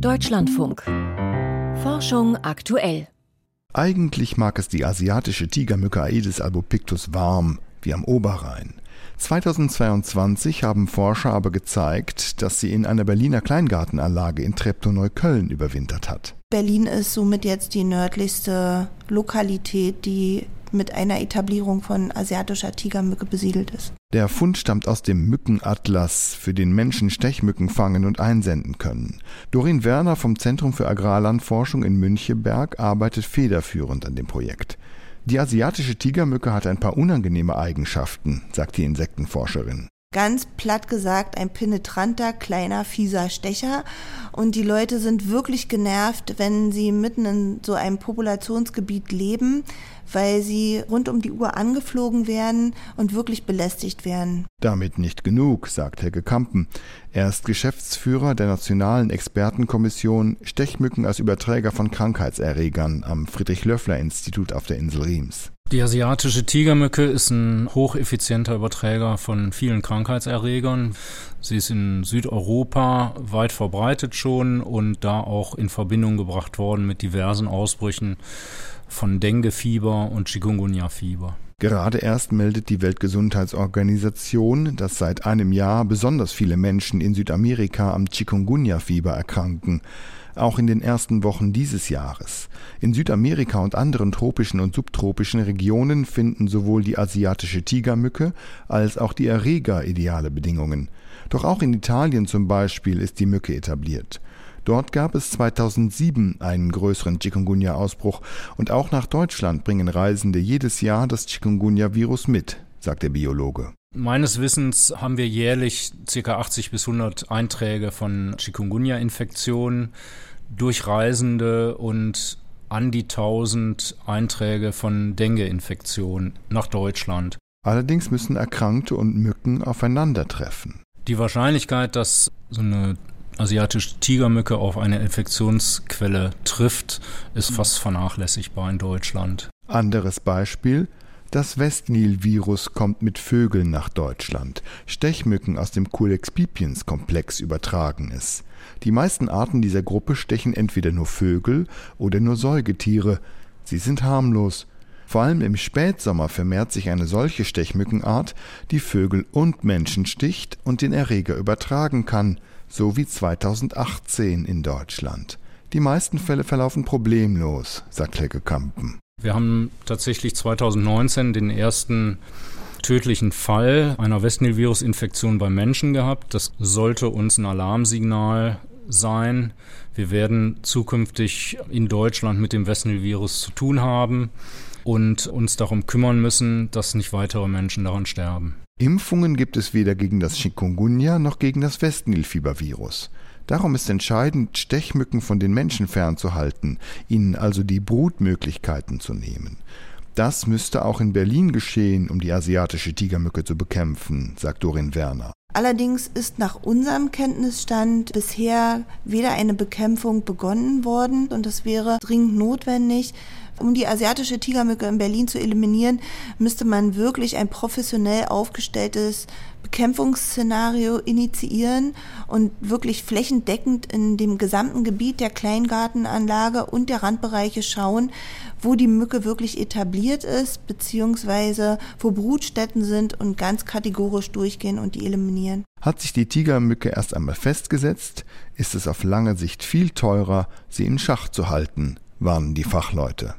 Deutschlandfunk. Forschung aktuell. Eigentlich mag es die asiatische Tigermücke Aedes albopictus warm, wie am Oberrhein. 2022 haben Forscher aber gezeigt, dass sie in einer Berliner Kleingartenanlage in Treptow-Neukölln überwintert hat. Berlin ist somit jetzt die nördlichste Lokalität, die mit einer Etablierung von asiatischer Tigermücke besiedelt ist. Der Fund stammt aus dem Mückenatlas, für den Menschen Stechmücken fangen und einsenden können. Dorin Werner vom Zentrum für Agrarlandforschung in Müncheberg arbeitet federführend an dem Projekt. Die asiatische Tigermücke hat ein paar unangenehme Eigenschaften, sagt die Insektenforscherin ganz platt gesagt ein penetranter, kleiner, fieser Stecher. Und die Leute sind wirklich genervt, wenn sie mitten in so einem Populationsgebiet leben, weil sie rund um die Uhr angeflogen werden und wirklich belästigt werden. Damit nicht genug, sagt Helge Kampen. Er ist Geschäftsführer der Nationalen Expertenkommission Stechmücken als Überträger von Krankheitserregern am Friedrich-Löffler-Institut auf der Insel Riems. Die asiatische Tigermücke ist ein hocheffizienter Überträger von vielen Krankheitserregern. Sie ist in Südeuropa weit verbreitet schon und da auch in Verbindung gebracht worden mit diversen Ausbrüchen von Dengue-Fieber und Chikungunya-Fieber. Gerade erst meldet die Weltgesundheitsorganisation, dass seit einem Jahr besonders viele Menschen in Südamerika am Chikungunya-Fieber erkranken auch in den ersten Wochen dieses Jahres. In Südamerika und anderen tropischen und subtropischen Regionen finden sowohl die asiatische Tigermücke als auch die Erreger ideale Bedingungen. Doch auch in Italien zum Beispiel ist die Mücke etabliert. Dort gab es 2007 einen größeren Chikungunya-Ausbruch und auch nach Deutschland bringen Reisende jedes Jahr das Chikungunya-Virus mit, sagt der Biologe. Meines Wissens haben wir jährlich ca. 80 bis 100 Einträge von Chikungunya-Infektionen durch Reisende und an die 1000 Einträge von Dengue-Infektionen nach Deutschland. Allerdings müssen Erkrankte und Mücken aufeinandertreffen. Die Wahrscheinlichkeit, dass so eine asiatische Tigermücke auf eine Infektionsquelle trifft, ist fast vernachlässigbar in Deutschland. Anderes Beispiel, das Westnil-Virus kommt mit Vögeln nach Deutschland. Stechmücken aus dem Culex pipiens Komplex übertragen es. Die meisten Arten dieser Gruppe stechen entweder nur Vögel oder nur Säugetiere. Sie sind harmlos. Vor allem im Spätsommer vermehrt sich eine solche Stechmückenart, die Vögel und Menschen sticht und den Erreger übertragen kann, so wie 2018 in Deutschland. Die meisten Fälle verlaufen problemlos, sagt Helge Kampen. Wir haben tatsächlich 2019 den ersten tödlichen Fall einer Westnil-Virus-Infektion beim Menschen gehabt. Das sollte uns ein Alarmsignal sein. Wir werden zukünftig in Deutschland mit dem Westnil-Virus zu tun haben und uns darum kümmern müssen, dass nicht weitere Menschen daran sterben. Impfungen gibt es weder gegen das Chikungunya noch gegen das Westnil-Fiebervirus. Darum ist entscheidend, Stechmücken von den Menschen fernzuhalten, ihnen also die Brutmöglichkeiten zu nehmen. Das müsste auch in Berlin geschehen, um die asiatische Tigermücke zu bekämpfen, sagt Dorin Werner. Allerdings ist nach unserem Kenntnisstand bisher weder eine Bekämpfung begonnen worden und das wäre dringend notwendig. Um die asiatische Tigermücke in Berlin zu eliminieren, müsste man wirklich ein professionell aufgestelltes Bekämpfungsszenario initiieren und wirklich flächendeckend in dem gesamten Gebiet der Kleingartenanlage und der Randbereiche schauen, wo die Mücke wirklich etabliert ist, beziehungsweise wo Brutstätten sind und ganz kategorisch durchgehen und die eliminieren. Hat sich die Tigermücke erst einmal festgesetzt, ist es auf lange Sicht viel teurer, sie in Schach zu halten, warnen die Fachleute.